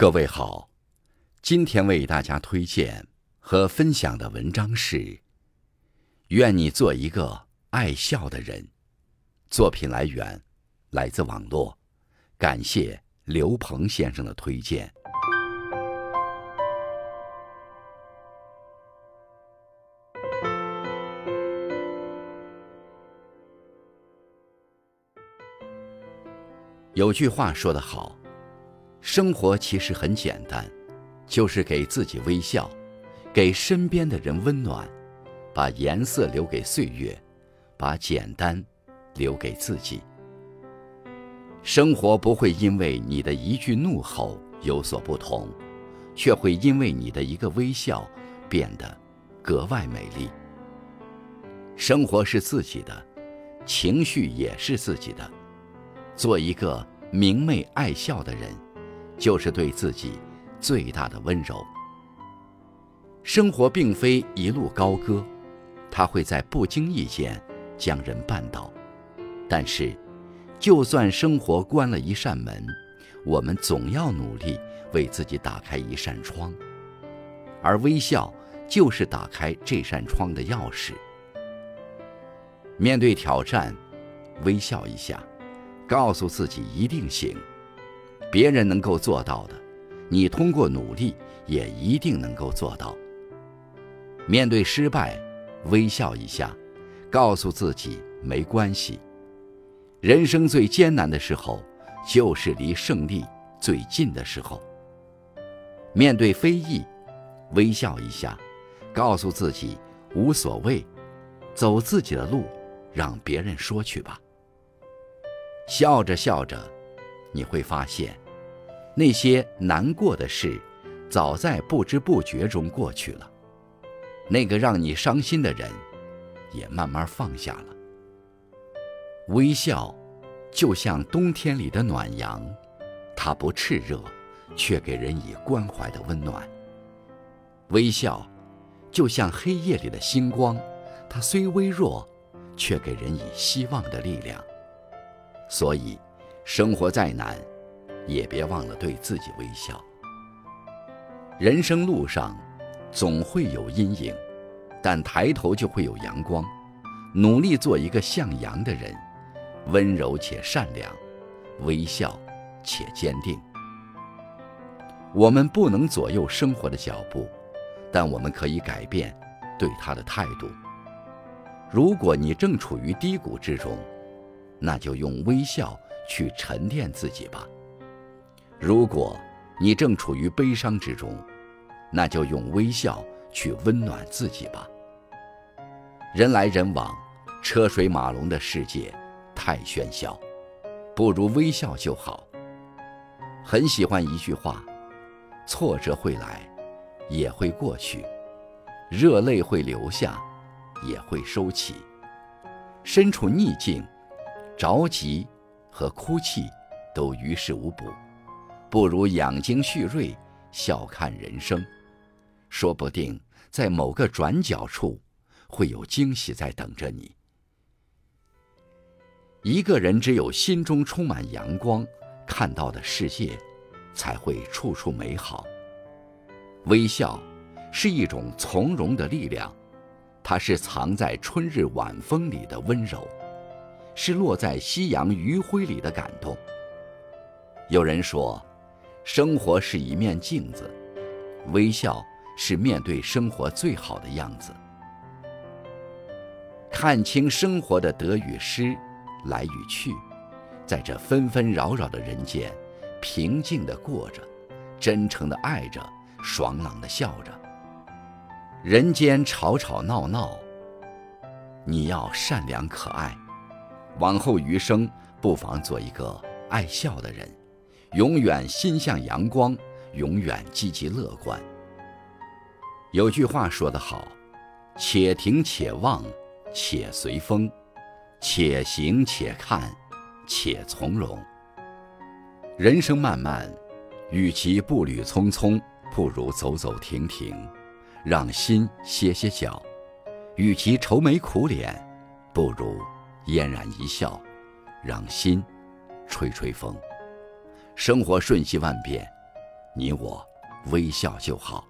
各位好，今天为大家推荐和分享的文章是：愿你做一个爱笑的人。作品来源来自网络，感谢刘鹏先生的推荐。有句话说得好，生活其实很简单，就是给自己微笑，给身边的人温暖，把颜色留给岁月，把简单留给自己。生活不会因为你的一句怒吼有所不同，却会因为你的一个微笑变得格外美丽。生活是自己的，情绪也是自己的。做一个明媚爱笑的人，就是对自己最大的温柔。生活并非一路高歌，它会在不经意间将人绊倒。但是，就算生活关了一扇门，我们总要努力为自己打开一扇窗，而微笑就是打开这扇窗的钥匙。面对挑战，微笑一下。告诉自己一定行，别人能够做到的，你通过努力也一定能够做到。面对失败，微笑一下，告诉自己没关系。人生最艰难的时候，就是离胜利最近的时候。面对非议，微笑一下，告诉自己无所谓，走自己的路，让别人说去吧。笑着笑着，你会发现，那些难过的事，早在不知不觉中过去了；那个让你伤心的人，也慢慢放下了。微笑，就像冬天里的暖阳，它不炽热，却给人以关怀的温暖。微笑，就像黑夜里的星光，它虽微弱，却给人以希望的力量。所以，生活再难，也别忘了对自己微笑。人生路上，总会有阴影，但抬头就会有阳光。努力做一个向阳的人，温柔且善良，微笑且坚定。我们不能左右生活的脚步，但我们可以改变对他的态度。如果你正处于低谷之中，那就用微笑去沉淀自己吧。如果你正处于悲伤之中，那就用微笑去温暖自己吧。人来人往，车水马龙的世界太喧嚣，不如微笑就好。很喜欢一句话：挫折会来，也会过去；热泪会流下，也会收起。身处逆境。着急和哭泣都于事无补，不如养精蓄锐，笑看人生。说不定在某个转角处，会有惊喜在等着你。一个人只有心中充满阳光，看到的世界才会处处美好。微笑是一种从容的力量，它是藏在春日晚风里的温柔。是落在夕阳余晖里的感动。有人说，生活是一面镜子，微笑是面对生活最好的样子。看清生活的得与失，来与去，在这纷纷扰扰的人间，平静的过着，真诚的爱着，爽朗的笑着。人间吵吵闹闹，你要善良可爱。往后余生，不妨做一个爱笑的人，永远心向阳光，永远积极乐观。有句话说得好：“且停且望，且随风；且行且看，且从容。”人生漫漫，与其步履匆匆，不如走走停停，让心歇歇脚；与其愁眉苦脸，不如。嫣然一笑，让心吹吹风。生活瞬息万变，你我微笑就好。